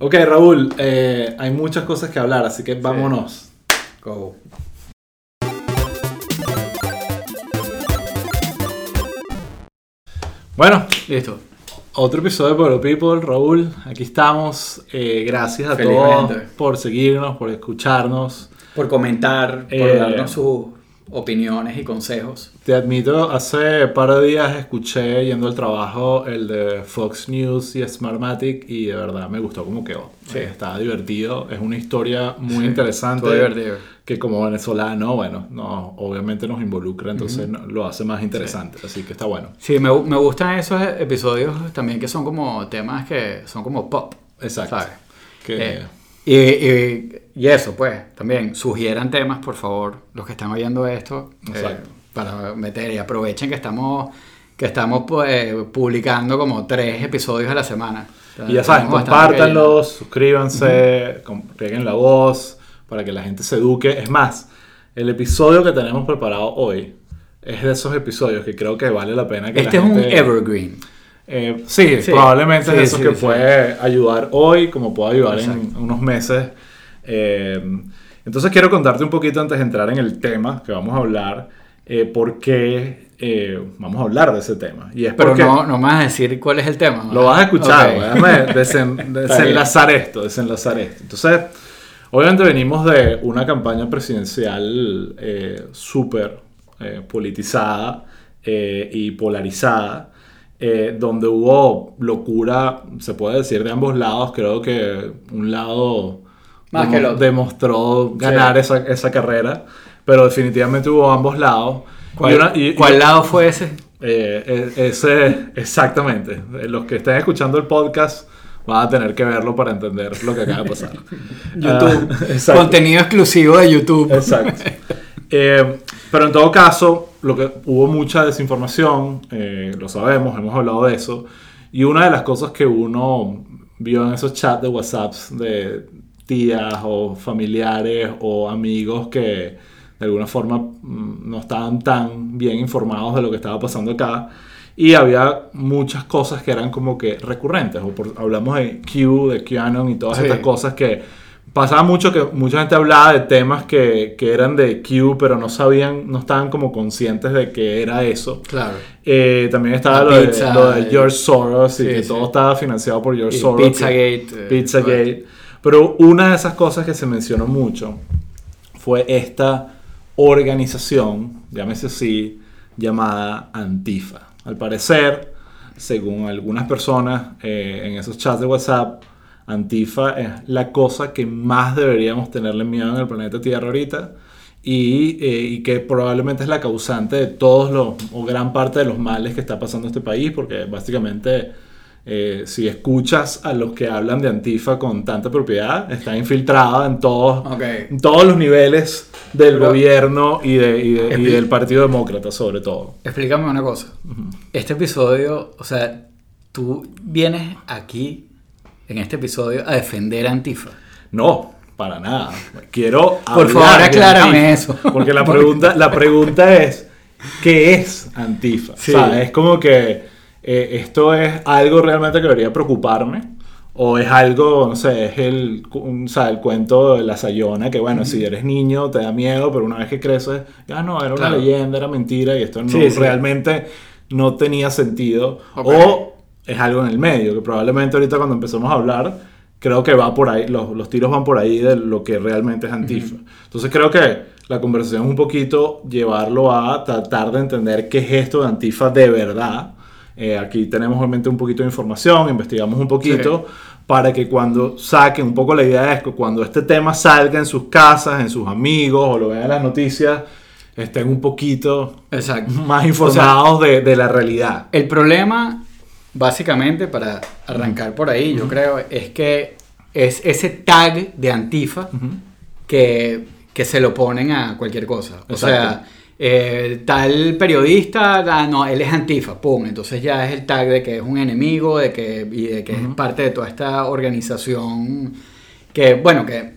Ok, Raúl, eh, hay muchas cosas que hablar, así que vámonos. Go. Bueno, Listo. otro episodio de Pueblo People, Raúl. Aquí estamos. Eh, gracias a Felizmente. todos por seguirnos, por escucharnos. Por comentar, por Eh, darnos sus opiniones y consejos. Te admito, hace par de días escuché yendo al trabajo el de Fox News y Smartmatic y de verdad me gustó cómo quedó. Sí. Estaba divertido, es una historia muy Sí, interesante. divertido. Que como venezolano, bueno, no, obviamente nos involucra, entonces no- lo hace más interesante, así que está bueno. Sí, me, me gustan esos episodios también que son como temas que son como pop. Exacto. ¿sabes? Que, Eh, y, y- y eso, pues, también sugieran temas, por favor, los que están oyendo esto, eh, para meter y aprovechen que estamos, que estamos pues, publicando como tres episodios a la semana. Y ya saben, compártanlos, suscríbanse, com- rieguen la voz para que la gente se eduque. Es más, el episodio que tenemos preparado hoy es de esos episodios que creo que vale la pena que Este la es un gente- evergreen. Eh, sí, Sí, probablemente sí, es eso sí, que puede ayudar hoy, como puede ayudar en Exacto. unos meses. Eh, entonces quiero contarte un poquito antes de entrar en el tema que vamos a hablar, eh, por qué eh, vamos a hablar de ese tema. Y es Pero porque no, no me vas a decir cuál es el tema. ¿no? lo vas a escuchar, déjame desen- desenlazar esto, desenlazar esto. Entonces, obviamente venimos de una campaña presidencial eh, súper eh, politizada y polarizada, donde hubo locura, se puede decir, de ambos lados. Creo que un lado Más que demostró ganar esa, esa carrera, pero definitivamente hubo ambos lados. ¿Cuál, Y una- y- y- cuál lado fue ese? eh, e- ese, exactamente. Eh, Los que estén escuchando el podcast van a tener que verlo para entender lo que acaba de pasar. YouTube. Ah, exacto. Contenido exclusivo de YouTube. Exacto. Eh, pero en todo caso, lo que hubo mucha desinformación, eh, lo sabemos, hemos hablado de eso. Y una de las cosas que uno vio en esos chats de WhatsApp de tías o familiares o amigos que de alguna forma mm, no estaban tan bien informados de lo que estaba pasando acá. Y había muchas cosas que eran como que recurrentes. O por- hablamos de Q, de QAnon y todas Sí. estas cosas que pasaba mucho que mucha gente hablaba de temas que, que eran de Q, pero no sabían, no estaban como conscientes de que era eso. Claro. Eh, también estaba lo de, pizza, lo de eh, George Soros y sí, que sí. todo estaba financiado por George Y Soros. Pizzagate. eh, Pizzagate. Pero una de esas cosas que se mencionó mucho fue esta organización, llámese así, llamada Antifa. Al parecer, según algunas personas eh, en esos chats de WhatsApp, Antifa es la cosa que más deberíamos tenerle miedo en el planeta Tierra ahorita y, eh, y que probablemente es la causante de todos los, o gran parte de los males que está pasando este país, porque básicamente eh, si escuchas a los que hablan de Antifa con tanta propiedad, está infiltrada en todos, en todos los niveles del Pero- gobierno y, de- y de- y Expli- del Partido Demócrata sobre todo. Explícame una cosa. Este episodio, o sea, tú vienes aquí en este episodio a defender a Antifa. No, para nada. Quiero Por favor, aclárame eso. Porque la pregunta, la pregunta es, ¿qué es Antifa? Sí. O sea, es como que eh, esto es algo realmente que debería preocuparme. O es algo, no sé, es el, un- o sea, el cuento de la Sayona, que bueno, si eres niño te da miedo, pero una vez que creces, ya no, era una Claro. leyenda, era mentira y esto no, Sí, sí. realmente no tenía sentido. Ok. O es algo en el medio, que probablemente ahorita cuando empezamos a hablar, creo que va por ahí, los, los tiros van por ahí de lo que realmente es Antifa. Entonces creo que la conversación es un poquito llevarlo a tratar de entender qué es esto de Antifa de verdad. Eh, aquí tenemos obviamente un poquito de información, investigamos un poquito para que cuando saquen un poco la idea es que cuando este tema salga en sus casas, en sus amigos o lo vean en las noticias, estén un poquito Exacto. más informados de, de la realidad. El problema, básicamente, para arrancar por ahí, yo creo, es que es ese tag de Antifa que, que se lo ponen a cualquier cosa. O Exacto. sea, eh, tal periodista, ah, no, él es Antifa, pum. Entonces ya es el tag de que es un enemigo, de que, y de que es parte de toda esta organización que, bueno, que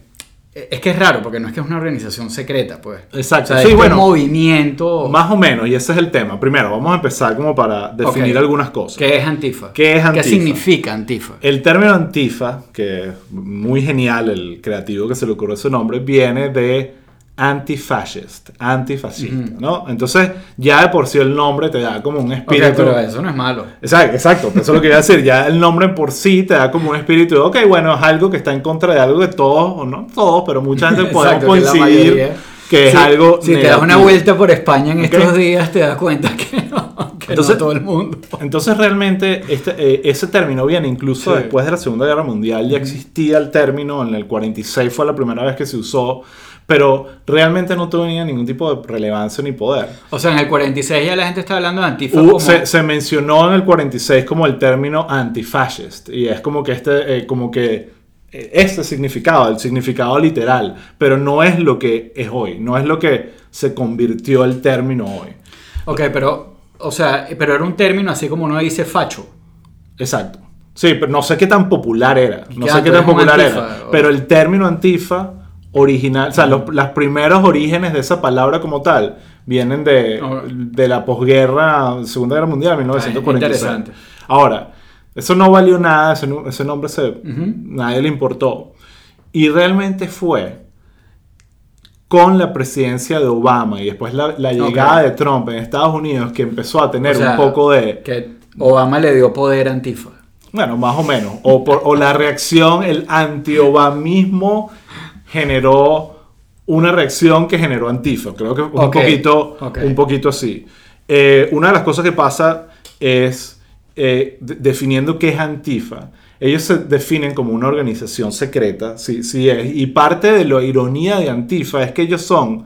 Es que es raro, porque no es que es una organización secreta, pues. Exacto. O sea, Sí, es un bueno. movimiento. Más o menos, y ese es el tema. Primero, vamos a empezar como para definir algunas cosas. ¿Qué es Antifa? ¿Qué es Antifa? ¿Qué significa Antifa? El término antifa, que es muy genial, el creativo que se le ocurrió ese nombre, viene de antifascist, antifascista, ¿no? Entonces, ya de por sí el nombre te da como un espíritu. pero eso no es malo. Exacto, exacto, eso es lo que iba a decir. Ya el nombre por sí te da como un espíritu de, ok, bueno, es algo que está en contra de algo de todos, o no todos, pero mucha gente podemos que coincidir mayoría. que es Sí, algo. Si te das una vuelta por España en estos días, te das cuenta que no, que Entonces- no todo el mundo. Entonces realmente este, eh, ese término viene incluso Sí. después de la Segunda Guerra Mundial, ya existía el término, en el 46 fue la primera vez que se usó, pero realmente no tenía ningún tipo de relevancia ni poder. O sea, en el 46 ya la gente está hablando de Antifa Hubo- como... se, se mencionó en el 46 como el término antifascist y es como que este, eh, como que eh, este significado, el significado literal, pero no es lo que es hoy, no es lo que se convirtió el término hoy. Ok, pero... O sea, pero era un término así como uno dice facho. Exacto. Sí, pero no sé qué tan popular era. No ¿Qué sé qué tan popular antifa, era. o? Pero el término antifa original, o sea, los, los primeros orígenes de esa palabra como tal vienen de, de la posguerra, Segunda Guerra Mundial, 1946. interesante. Ahora, eso no valió nada, ese, ese nombre se, nadie le importó. Y realmente fue con la presidencia de Obama y después la, la llegada Ok. de Trump en Estados Unidos que empezó a tener O sea, un poco de... Que Obama le dio poder a Antifa. Bueno, más o menos. O, por, o la reacción, el anti-obamismo generó una reacción que generó Antifa. Creo que un, poquito, un poquito así. Eh, una de las cosas que pasa es eh, de- definiendo qué es Antifa. Ellos se definen como una organización secreta, sí, sí es. Y parte de la ironía de Antifa es que ellos son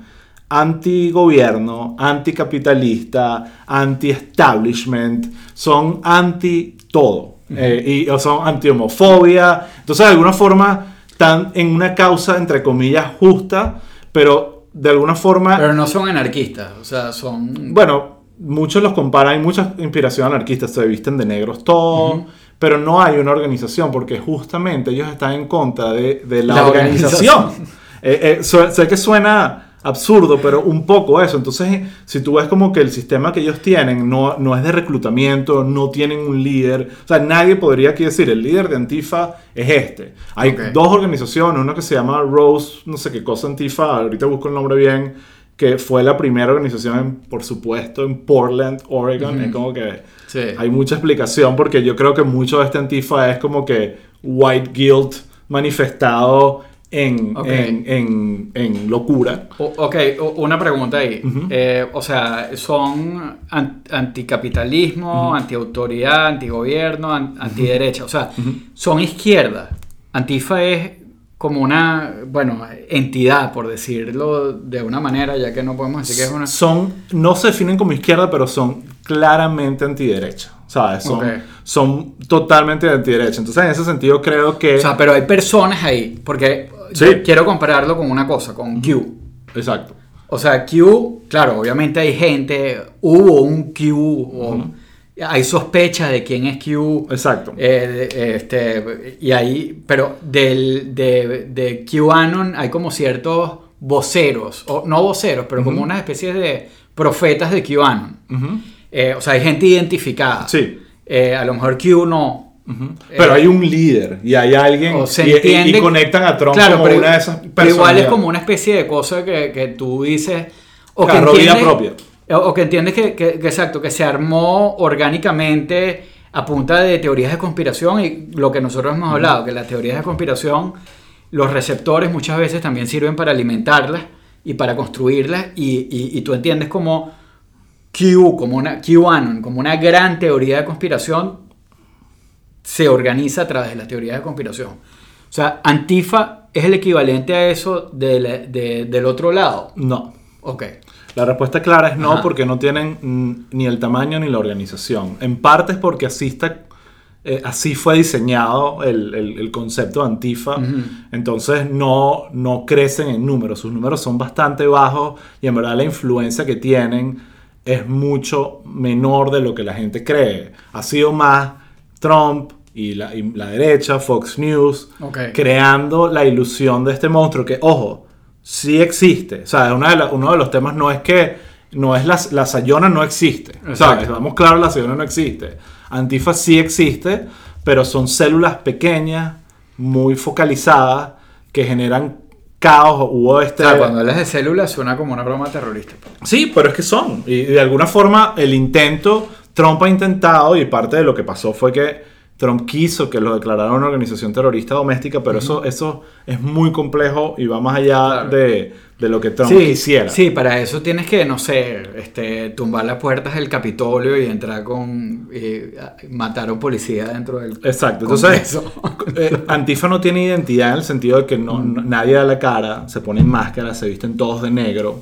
anti-gobierno, anticapitalista, anti-establishment, son anti-todo. Eh, y son anti-homofobia. Entonces, de alguna forma, están en una causa, entre comillas, justa, pero de alguna forma... Pero no son anarquistas, o sea, son... Bueno, muchos los comparan, hay mucha inspiración anarquista, se visten de negros todos, pero no hay una organización porque justamente ellos están en contra de, de la, La organización. organización. Eh, eh, sé que suena absurdo, pero un poco eso. Entonces, si tú ves como que el sistema que ellos tienen no, no es de reclutamiento, no tienen un líder, o sea, nadie podría aquí decir, el líder de Antifa es este. Hay Ok. dos organizaciones, una que se llama Rose, no sé qué cosa Antifa, ahorita busco el nombre bien, que fue la primera organización, en- por supuesto, en Portland, Oregon. Es como que Sí. hay mucha explicación porque yo creo que mucho de este Antifa es como que white guilt manifestado en, en, en- en locura. O- ok, o- una pregunta ahí. Eh, o sea, son an- anticapitalismo, antiautoridad, antigobierno, an- antiderecha. O sea, son izquierda. Antifa es como una, bueno, entidad, por decirlo de una manera, ya que no podemos decir que es una... Son, no se definen como izquierda, pero son claramente antiderecha. ¿Sabes? Son, son totalmente antiderecha. Entonces, en ese sentido, creo que. O sea, pero hay personas ahí, porque Sí. yo quiero compararlo con una cosa, con Q. Exacto. O sea, Q, claro, obviamente hay gente, hubo un Q, o hay sospecha de quién es Q. Exacto. eh, este, y ahí, pero del, de, de QAnon hay como ciertos voceros, o no voceros, pero como unas especies de profetas de QAnon. Eh, o sea, hay gente identificada. Sí. Eh, a lo mejor Q no. Pero Eh, hay un líder y hay alguien o se y, y- y entiende- conectan a Trump Claro, como pero, una de esas pero igual es como una especie de cosa que, que tú dices. O Claro, que entiendes, propia. O, que entiendes que, que- que exacto, que se armó orgánicamente a punta de teorías de conspiración y lo que nosotros hemos hablado, que las teorías de conspiración, los receptores muchas veces también sirven para alimentarlas y para construirlas y, y- y tú entiendes como Q, como una QAnon, como una gran teoría de conspiración se organiza a través de las teorías de conspiración. O sea, Antifa es el equivalente a eso del- de- del otro lado. No. Ok. La respuesta clara es no Ajá. porque no tienen mm, ni el tamaño ni la organización. En parte es porque así está, eh, así fue diseñado el, el- el concepto de Antifa. Entonces no, no crecen en números. Sus números son bastante bajos y en verdad la influencia que tienen es mucho menor de lo que la gente cree. Ha sido más Trump, y la, y la derecha, Fox News, creando la ilusión de este monstruo que, ojo, sí existe. O sea, una de la- uno de los temas no es que no es la, la Sayona no existe. Exacto. ¿Sabes? Vamos claro, la Sayona no existe. Antifa sí existe, pero son células pequeñas, muy focalizadas, que generan caos. Hubo este... O sea, cuando hablas de células suena como una broma terrorista. Sí, pero es que son. Y de alguna forma el intento, Trump ha intentado, y parte de lo que pasó fue que Trump quiso que lo declarara una organización terrorista doméstica, pero eso, eso es muy complejo y va más allá Claro. de, de lo que Trump Sí, quisiera. sí, para eso tienes que, no sé, este, tumbar las puertas del Capitolio y entrar con... eh, matar a un policía dentro del... Exacto. Entonces, eh, Antifa no tiene identidad en el sentido de que no, no- nadie da la cara, se ponen máscaras, se visten todos de negro.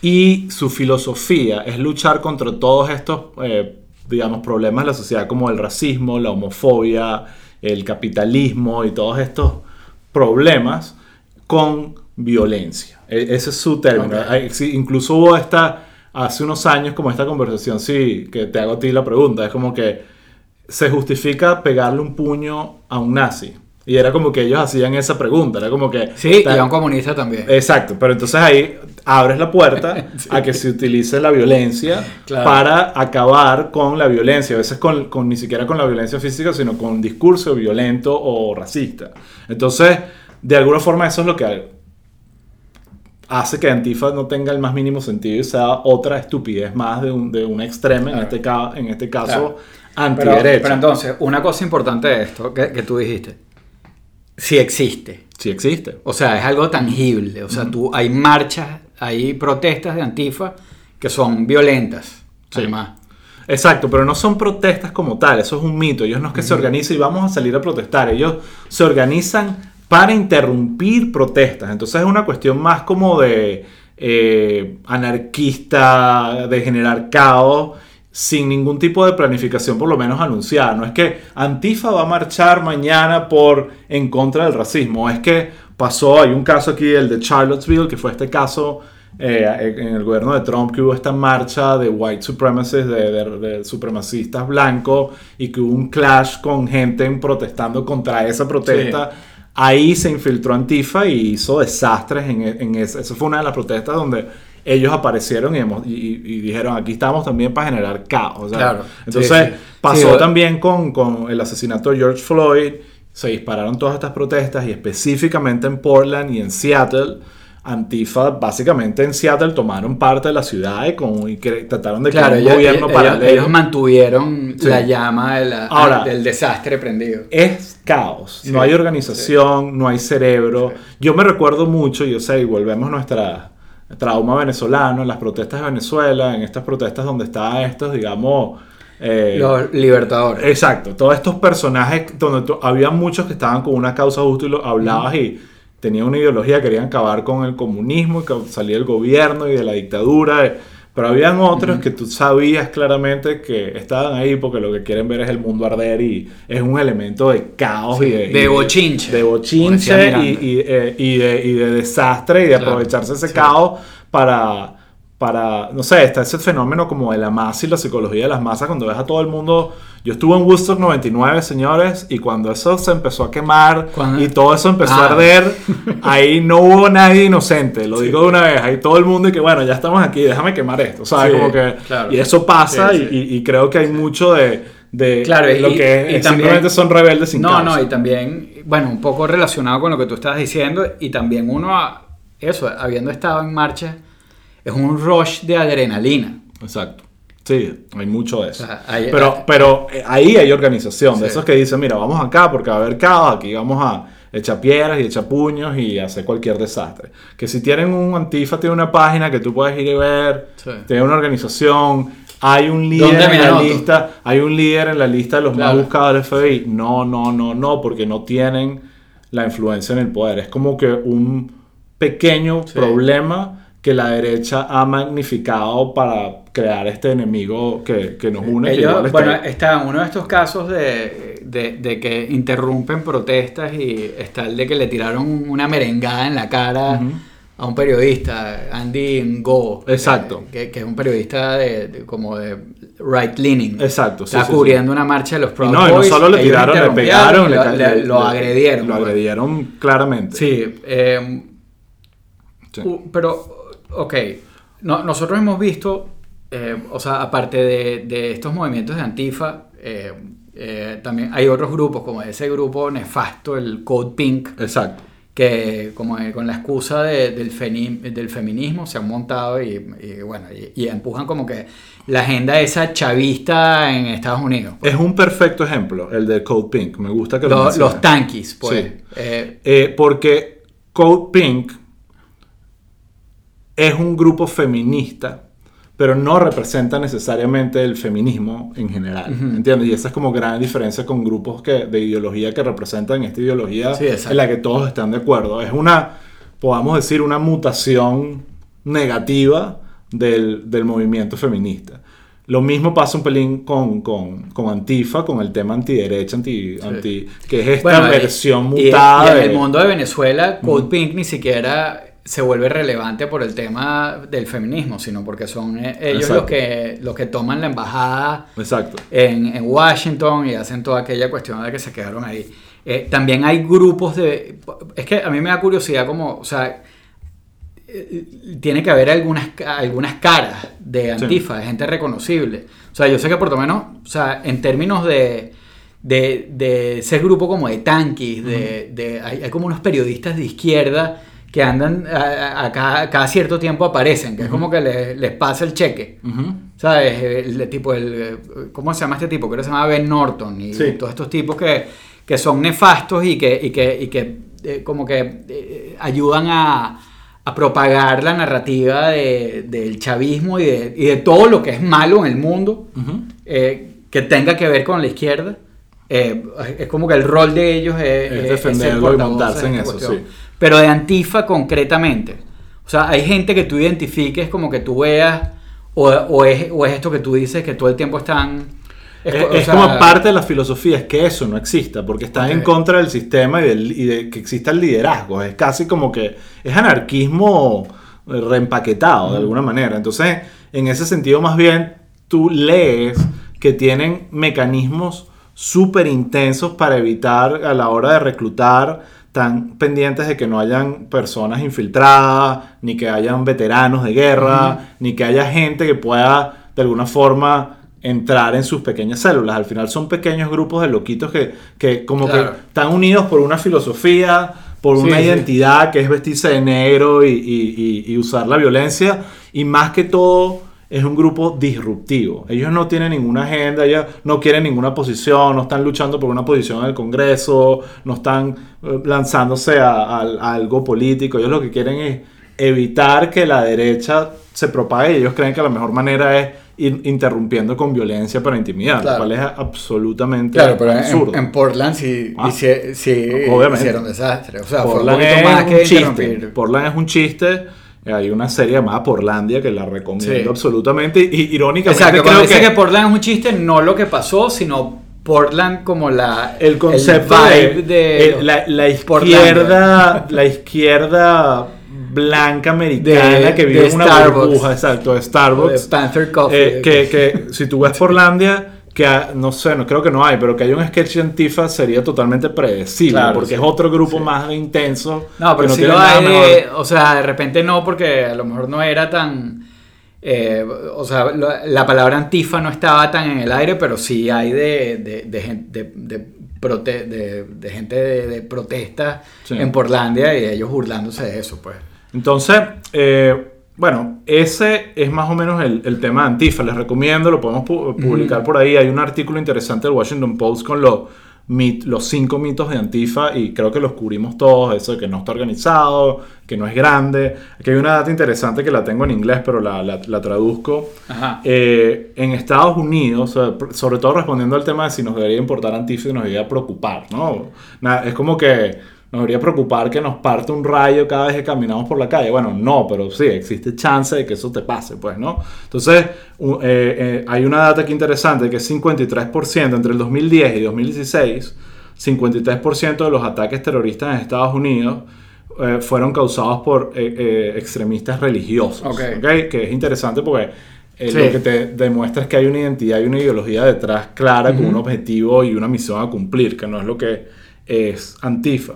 Y su filosofía es luchar contra todos estos, eh, digamos, problemas de la sociedad como el racismo, la homofobia, el capitalismo y todos estos problemas con violencia. E- ese es su término. Sí, incluso hubo esta, hace unos años, como esta conversación, sí, que te hago a ti la pregunta, es como que se justifica pegarle un puño a un nazi. Y era como que ellos hacían esa pregunta, era como que... Sí, y ta- a un comunista también. Exacto, pero entonces ahí abres la puerta a que se utilice la violencia Claro. para acabar con la violencia, a veces con, con- ni siquiera con la violencia física, sino con un discurso violento o racista. Entonces, de alguna forma eso es lo que hace que Antifa no tenga el más mínimo sentido y sea otra estupidez más de un, de un extremo, en, Claro. este, ca- en este caso Claro. Pero, antiderecha. pero entonces, una cosa importante de esto que, que tú dijiste, sí existe. Sí existe. O sea, es algo tangible. O sea, tú, hay marchas, hay protestas de Antifa que son violentas. Sí. Además. Exacto, pero no son protestas como tal, eso es un mito. Ellos no es que se organicen y vamos a salir a protestar, ellos se organizan para interrumpir protestas. Entonces es una cuestión más como de eh, anarquista, de generar caos, sin ningún tipo de planificación, por lo menos anunciada. No es que Antifa va a marchar mañana por en contra del racismo, es que pasó, hay un caso aquí, el de Charlottesville, que fue este caso eh, en el gobierno de Trump que hubo esta marcha de white supremacists, de, de- de supremacistas blancos, y que hubo un clash con gente en- protestando contra esa protesta. Ahí se infiltró Antifa y hizo desastres en, en esa. Esa fue una de las protestas donde ellos aparecieron y, hemos- y- y- y dijeron, aquí estamos también para generar caos. Claro. Entonces Sí, sí. pasó Sí, también con, con el asesinato de George Floyd. Se dispararon todas estas protestas y específicamente en Portland y en Seattle. Antifa, básicamente en Seattle, tomaron parte de la ciudad y, con, y cre- trataron de Claro, crear un gobierno ellos- paralelo. ellos mantuvieron Sí. la llama de la- Ahora- del desastre prendido. es caos. Sí, no hay organización, no hay cerebro. Yo me recuerdo mucho, yo sé, y volvemos a nuestra trauma venezolano, en las protestas de Venezuela, en estas protestas donde estaban estos, digamos... eh, Los libertadores. Exacto, todos estos personajes donde había muchos que estaban con una causa justa y lo hablabas y tenían una ideología, querían acabar con el comunismo y que salía el gobierno y de la dictadura. eh, Pero habían otros que tú sabías claramente que estaban ahí porque lo que quieren ver es el mundo arder y es un elemento de caos y de, y de bochinche, De bochinche y, eh, y de, y de desastre y de Claro, aprovecharse ese sí. caos para, para, no sé, está ese fenómeno como de la masa y la psicología de las masas cuando ves a todo el mundo. Yo estuve en Woodstock 99, señores, y cuando eso se empezó a quemar y todo eso empezó Ah. a arder, ahí no hubo nadie inocente, lo digo de una vez, ahí todo el mundo y que bueno, ya estamos aquí, déjame quemar esto, ¿sabes? Sí, como que, claro. y eso pasa Sí. Y, creo que hay mucho de, de Claro, y- lo que y es- también- simplemente son rebeldes sin No, causa. no, y también, bueno, un poco relacionado con lo que tú estabas diciendo, y también uno, a- eso, habiendo estado en marcha, es un rush de adrenalina. Exacto. Sí, hay mucho de eso. Hay- pero, hay- pero eh, ahí hay organización, de esos que dicen, mira, vamos acá porque va a haber caos, aquí vamos a echar piedras y echar puños y hacer cualquier desastre. Que si tienen un antifa, tiene una página que tú puedes ir y ver, Sí. tiene una organización, hay un líder ¿Dónde me en la lista, hay un líder en la lista de los Claro. más buscados del FBI. No, no, no, no, porque no tienen la influencia en el poder. Es como que un pequeño Sí. problema que la derecha ha magnificado para crear este enemigo que, que nos une. que Ellos, está bueno, está uno de estos casos de, de- de que interrumpen protestas y está el de que le tiraron una merengada en la cara a un periodista, Andy Ngo. Exacto. eh, que, que es un periodista de, de- como de right leaning. Exacto, sí, Está sí, cubriendo una marcha de los Proud no, y no solo le tiraron, le pegaron, lo, le- le- lo agredieron. Lo pues. agredieron claramente. Sí, eh, Sí. pero, ok, no- nosotros hemos visto, eh, o sea, aparte de, de estos movimientos de Antifa, eh, eh, también hay otros grupos, como ese grupo nefasto, el Code Pink, Exacto. que como con la excusa de- del, feni- del feminismo se han montado y, y, bueno, y, y empujan como que la agenda esa chavista en Estados Unidos. Es un perfecto ejemplo, el de Code Pink. Me gusta que lo Los, tanquis, pues. Sí. Eh, Eh, porque Code Pink es un grupo feminista, pero no representa necesariamente el feminismo en general. ¿Entiendes? Y esa es como gran diferencia con grupos que, de ideología que representan esta ideología Sí, en la que todos están de acuerdo. Es una, podamos decir, una mutación negativa del, del movimiento feminista. Lo mismo pasa un pelín con, con, con Antifa, con el tema antiderecha, anti, anti, que es esta Bueno, versión y- mutada. Y, en de- el mundo de Venezuela, Code Pink ni siquiera se vuelve relevante por el tema del feminismo, sino porque son eh, ellos Exacto. los que, los que toman la embajada Exacto. en, en Washington y hacen toda aquella cuestión de que se quedaron ahí. Eh, también hay grupos de... Es que a mí me da curiosidad como, o sea, eh, tiene que haber algunas, algunas caras de Antifa, de gente reconocible. O sea, yo sé que por lo menos, o sea, en términos de, de, de ese grupo como de tanquis, de, de- hay, hay como unos periodistas de izquierda que andan a, a- a cada, cada cierto tiempo aparecen, que es como que les, les pasa el cheque. Ujú. ¿Sabes? El, el tipo, el, eh, ¿cómo se llama este tipo? Creo que se llama Ben Norton y Sí. todos estos tipos que, que son nefastos y que, y que, y que eh, como que eh, ayudan a, a propagar la narrativa de- del chavismo y de, y de todo lo que es malo en el mundo Ujú. eh, que tenga que ver con la izquierda. Eh, es como que el rol de ellos es, Es defenderlo y montarse en esta eso, sí. Pero de Antifa concretamente. O sea, hay gente que tú identifiques como que tú veas, o, o es, o es esto que tú dices que todo el tiempo están. Es, sea, como parte de la filosofía, es que eso no exista, porque están en contra del sistema y, del, y de que exista el liderazgo. Es casi como que es anarquismo eh, reempaquetado de alguna manera. Entonces, en ese sentido, más bien, tú lees que tienen mecanismos súper intensos para evitar a la hora de reclutar, tan pendientes de que no hayan personas infiltradas, ni que hayan veteranos de guerra, ni que haya gente que pueda de alguna forma entrar en sus pequeñas células. Al final son pequeños grupos de loquitos que, que como Claro. que están unidos por una filosofía, por Sí, una sí. identidad que es vestirse de negro y, y- y- y usar la violencia. Y más que todo es un grupo disruptivo. Ellos no tienen ninguna agenda, ellos no quieren ninguna posición, no están luchando por una posición en el Congreso, no están eh, lanzándose a, a- a algo político. Ellos lo que quieren es evitar que la derecha se propague y ellos creen que la mejor manera es ir interrumpiendo con violencia para intimidar, Claro. lo cual es absolutamente Claro, pero en, absurdo. en Portland sí, Ah. sí hicieron desastre. O sea, fue un Portland es más un que chiste. Portland es un chiste. Hay una serie llamada Portlandia que la recomiendo Sí. absolutamente. Y irónicamente Exacto, creo que, que... Portland es un chiste, no lo que pasó, sino Portland como la el concepto vibe de, eh, la, la Portlandia. izquierda, la izquierda blanca americana De- que vive de en una Starbucks. burbuja, exacto, de de Starbucks. Panther Coffee. Eh, que, que si tú ves Portlandia, que ha- no sé, no creo que no hay, pero que hay un sketch de Antifa sería totalmente predecible, Claro, porque sí. es otro grupo Sí. más intenso. No, que pero sí tiene lo nada hay, mejor. o sea, de repente no, porque a lo mejor no era tan, eh, o sea, lo- la palabra antifa no estaba tan en el aire, pero sí hay de, de, de, de- de prote- de- de gente de, de protesta Sí. en Portlandia y ellos burlándose de eso, pues. Entonces, eh, bueno, ese es más o menos el, el tema de Antifa. Les recomiendo, lo podemos pu- publicar por ahí. Hay un artículo interesante del Washington Post con los, mit- los cinco mitos de Antifa y creo que los cubrimos todos. Eso de que no está organizado, que no es grande. Aquí hay una data interesante que la tengo en inglés, pero la, la- la traduzco. Ajá. Eh, en Estados Unidos, sobre todo respondiendo al tema de si nos debería importar Antifa y nos debería preocupar, ¿no? Es como que nos debería preocupar que nos parte un rayo cada vez que caminamos por la calle. Bueno, no, pero sí, existe chance de que eso te pase, pues, ¿no? Entonces, eh, eh, hay una data aquí interesante que es 53% entre el 2010 y 2016, 53% de los ataques terroristas en Estados Unidos eh, fueron causados por eh, eh, extremistas religiosos. Ok. ¿ok? Que es interesante porque eh, Sí. lo que te demuestra es que hay una identidad y una ideología detrás clara con un objetivo y una misión a cumplir, que no es lo que es Antifa.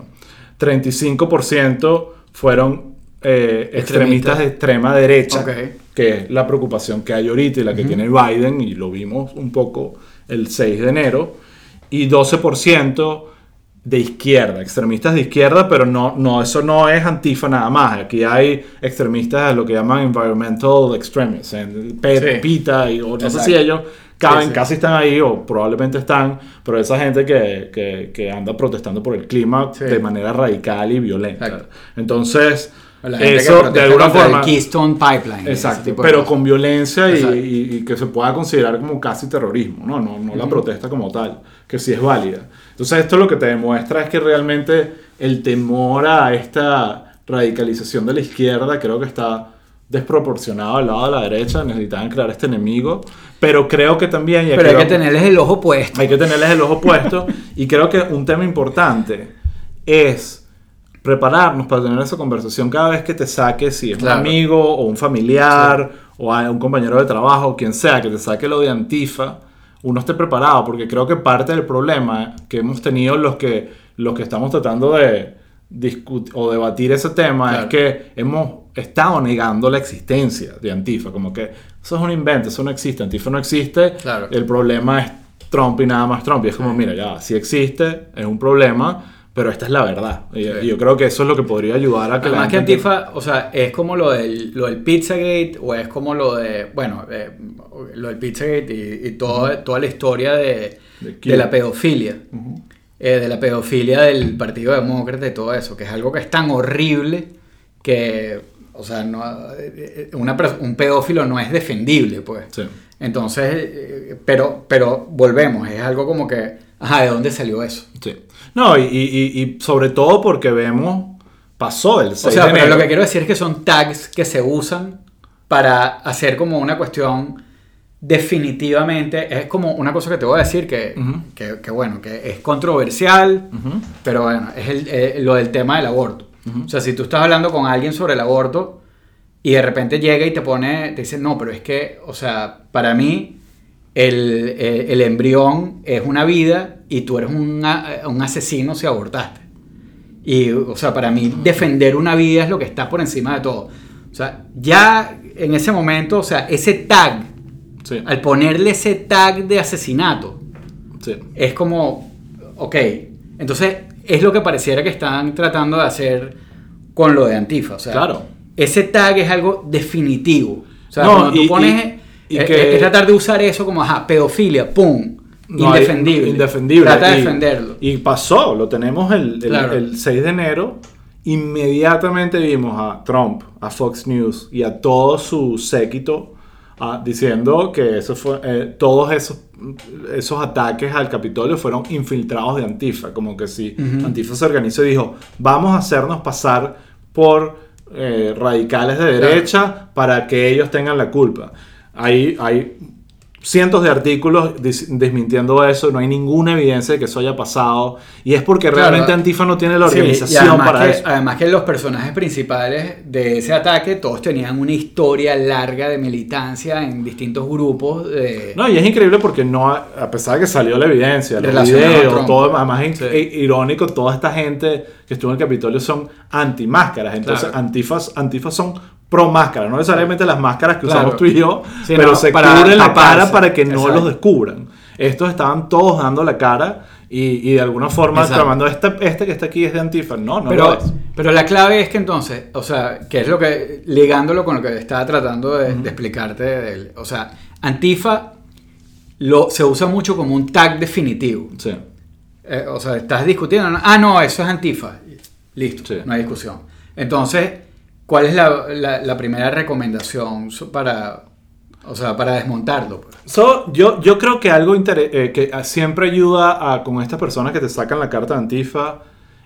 35% fueron eh, extremistas de extrema derecha, Ok. que es la preocupación que hay ahorita y la que tiene Biden, y lo vimos un poco el 6 de enero, y 12% de izquierda, extremistas de izquierda, pero no, no, eso no es antifa nada más. Aquí hay extremistas de lo que llaman environmental extremists, en Pe- Sí. PITA, y, o no sé si ellos caben, Sí, sí. casi están ahí, o probablemente están, pero esa gente que, que, que anda protestando por el clima Sí. de manera radical y violenta. Exacto. Entonces, La gente que eso de alguna forma... El Keystone Pipeline. Exacto, pero con violencia y, y- y que se pueda considerar como casi terrorismo, ¿no? No, no la protesta como tal, que sí es válida. Entonces esto lo que te demuestra es que realmente el temor a esta radicalización de la izquierda creo que está desproporcionado al lado de la derecha, necesitaban crear este enemigo, pero creo que también... Pero hay que tenerles el ojo puesto. hay que tenerles el ojo puesto. y creo que un tema importante es prepararnos para tener esa conversación cada vez que te saque, si es Claro. un amigo o un familiar o un compañero de trabajo quien sea, que te saque lo de Antifa, uno esté preparado, porque creo que parte del problema que hemos tenido los que, los que estamos tratando de discutir o debatir ese tema Claro. es que hemos estado negando la existencia de Antifa, como que eso es un invento, eso no existe, Antifa no existe, Claro. el problema es Trump y nada más Trump. Y es como, mira, ya, sí existe, es un problema, pero esta es la verdad. Y, yo creo que eso es lo que podría ayudar a que Además que gente Antifa, o sea, es como lo del, lo del Pizzagate o es como lo de, bueno, eh, lo del Pizzagate y, y todo- toda la historia de, De la pedofilia. Eh, de la pedofilia del Partido Demócrata y todo eso, que es algo que es tan horrible que, o sea, no, eh, una un pedófilo no es defendible, pues. Sí. Entonces, eh, pero, pero volvemos, es algo como que, ajá, ¿de dónde salió eso? Sí. No, y, y- y- y sobre todo porque vemos, pasó el 6 O sea, de pero enero. lo que quiero decir es que son tags que se usan para hacer como una cuestión definitivamente, es como una cosa que te voy a decir que, que, que, bueno, que es controversial, pero bueno, es el- eh, lo del tema del aborto. O sea, si tú estás hablando con alguien sobre el aborto y de repente llega y te pone, te dice, no, pero es que, o sea, para mí el, eh, el embrión es una vida y tú eres un, un asesino si abortaste. Y, o sea, para mí defender una vida es lo que está por encima de todo. O sea, ya en ese momento, o sea, ese tag, Sí, al ponerle ese tag de asesinato, sí. es como, ok, entonces es lo que pareciera que están tratando de hacer con lo de Antifa. O sea, Claro. ese tag es algo definitivo. O sea, No, cuando tú y- pones, y- y es- que- es tratar de usar eso como, ajá, pedofilia, pum, No indefendible. indefendible. Trata de defenderlo. Y pasó, lo tenemos el, el- Claro. el 6 de enero. Inmediatamente vimos a Trump, a Fox News y a todo su séquito ah, diciendo que eso fue, eh, todos esos, esos ataques al Capitolio fueron infiltrados de Antifa. Como que si Antifa se organizó y dijo, vamos a hacernos pasar por eh, radicales de derecha para que ellos tengan la culpa. Hay, hay cientos de artículos desmintiendo eso, no hay ninguna evidencia de que eso haya pasado, y es porque Claro. realmente Antifa no tiene la Sí, organización además para que, eso. Además que los personajes principales de ese ataque, todos tenían una historia larga de militancia en distintos grupos. De, No, y es increíble porque no, a pesar de que salió la evidencia, los videos, todo, además es Sí. i- irónico, toda esta gente que estuvo en el Capitolio son anti-máscaras, entonces Claro. antifas, antifas son pro máscaras, no necesariamente las máscaras que Claro. usamos tú y yo, Sí, pero no, se para cubren la cara para que no Exacto. los descubran. Estos estaban todos dando la cara y, y de alguna forma Exacto. clamando, este, este que está aquí es de Antifa, no, no pero, lo es. pero la clave es que entonces, o sea, que es lo que, ligándolo con lo que estaba tratando de, de explicarte, o sea, Antifa lo, se usa mucho como un tag definitivo. Sí. Eh, o sea, estás discutiendo, ¿no? ah, no, eso es Antifa. Listo, Sí. no hay discusión. Entonces, ¿cuál es la, la- la primera recomendación para, o sea, para desmontarlo? pues? So, yo, yo creo que algo eh, que siempre ayuda a, con estas personas que te sacan la carta de Antifa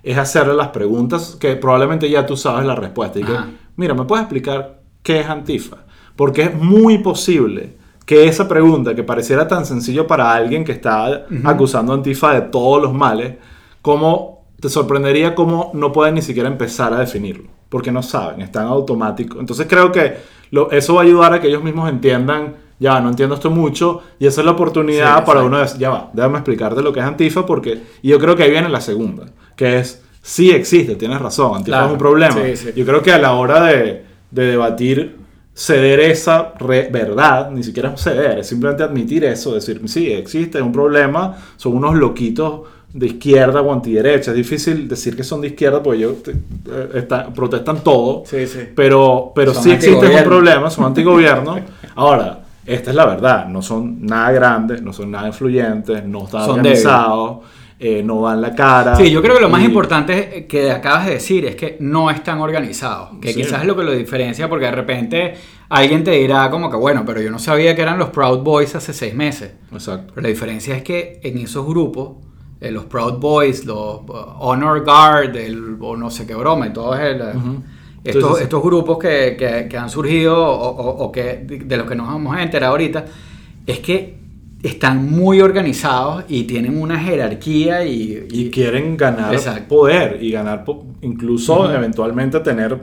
es hacerle las preguntas que probablemente ya tú sabes la respuesta. Y que, mira, ¿me puedes explicar qué es Antifa? Porque es muy posible que esa pregunta que pareciera tan sencillo para alguien que está acusando a Antifa de todos los males, como te sorprendería cómo no pueden ni siquiera empezar a definirlo, porque no saben, están automáticos. Entonces creo que lo- eso va a ayudar a que ellos mismos entiendan, ya no entiendo esto mucho, y esa es la oportunidad Sí, para uno de ya va, déjame explicarte lo que es Antifa, porque y yo creo que ahí viene la segunda, que es, sí existe, tienes razón, Antifa Claro, es un problema. sí, sí. Yo creo que a la hora de, de debatir, ceder esa verdad, ni siquiera es ceder, es simplemente admitir eso, decir, sí, existe, es un problema, son unos loquitos de izquierda o antiderecha. Es difícil decir que son de izquierda porque ellos te- eh, está- protestan todo, Sí, sí. pero, pero Son sí existe un problema, son antigobierno. Ahora, esta es la verdad, no son nada grandes, no son nada influyentes, no están Son organizados, eh, no dan la cara. Sí, yo creo que lo más importante que acabas de decir es que no están organizados, que Sí. quizás es lo que lo diferencia porque de repente alguien te dirá como que bueno, pero yo no sabía que eran los Proud Boys hace seis meses. Exacto. Pero la diferencia es que en esos grupos, eh, los Proud Boys, los uh, Honor Guard, el, o no sé qué broma, y todos el, uh, Ujú. estos, grupos que, que- que han surgido o, o- o que de, los que nos vamos a enterar ahorita, es que están muy organizados y tienen una jerarquía y, y quieren ganar Exacto. poder y ganar po- incluso eventualmente tener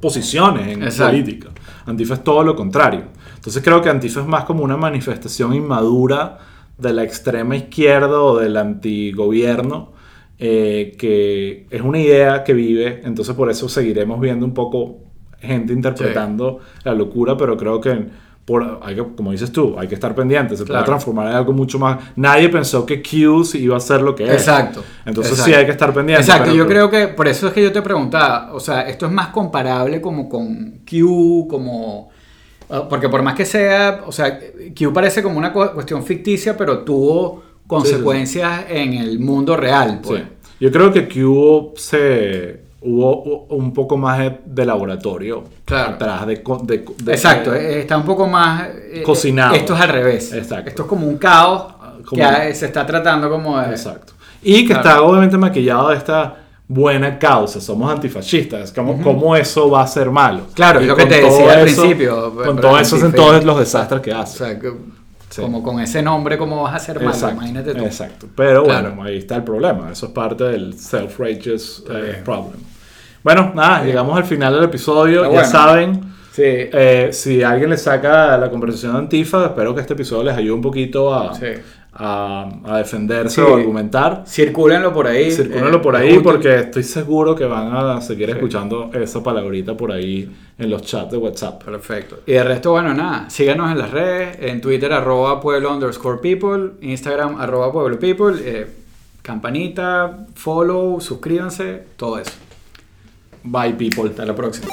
posiciones en Exacto. política. Antifa es todo lo contrario. Entonces creo que Antifa es más como una manifestación inmadura de la extrema izquierda o del antigobierno, eh, que es una idea que vive, entonces por eso seguiremos viendo un poco gente interpretando la locura, pero creo que por, hay que, como dices tú, hay que estar pendiente, se Claro. puede transformar en algo mucho más. Nadie pensó que Q sí iba a ser lo que es. Exacto. Entonces exacto. sí hay que estar pendiente. Exacto, pero- yo pero- creo que por eso es que yo te preguntaba, o sea, esto es más comparable como con Q, como... ah, Porque por más que sea, o sea, Q parece como una cu- cuestión ficticia, pero tuvo consecuencias en el mundo real. Pues. Sí. Yo creo que hubo, se, hubo un poco más de, de laboratorio Claro. atrás de, de- de- Exacto, eh, está un poco más... eh, Cocinado. Esto es al revés. Exacto. Esto es como un caos Como- que ah, se está tratando como de... Exacto. Y que Claro. está obviamente maquillado de esta buena causa, somos antifascistas, ¿cómo, cómo eso va a ser malo? Claro, es Y lo que te decía al eso- principio, Con todo eso hacen todos los desastres que O hacen. sea, que- Sí. como con ese nombre, ¿cómo vas a ser malo? Exacto, Imagínate tú. exacto. Pero Claro. bueno, ahí está el problema. Eso es parte del self-righteous eh, problem. Bueno, nada, llegamos al final del episodio. Ya bueno. saben, Sí. eh, si alguien le saca la conversación de Antifa, espero que este episodio les ayude un poquito a, Sí. A, a defenderse Sí. o argumentar. Circúlenlo por ahí. Circúlenlo eh, por ahí porque estoy seguro que van a seguir Sí. escuchando esa palabrita por ahí en los chats de WhatsApp. Perfecto. Y de resto, bueno, nada. Síganos en las redes. En Twitter, arroba pueblo underscore people. Instagram, arroba pueblo people. eh, campanita, follow, suscríbanse. Todo eso. Bye people. Hasta la próxima.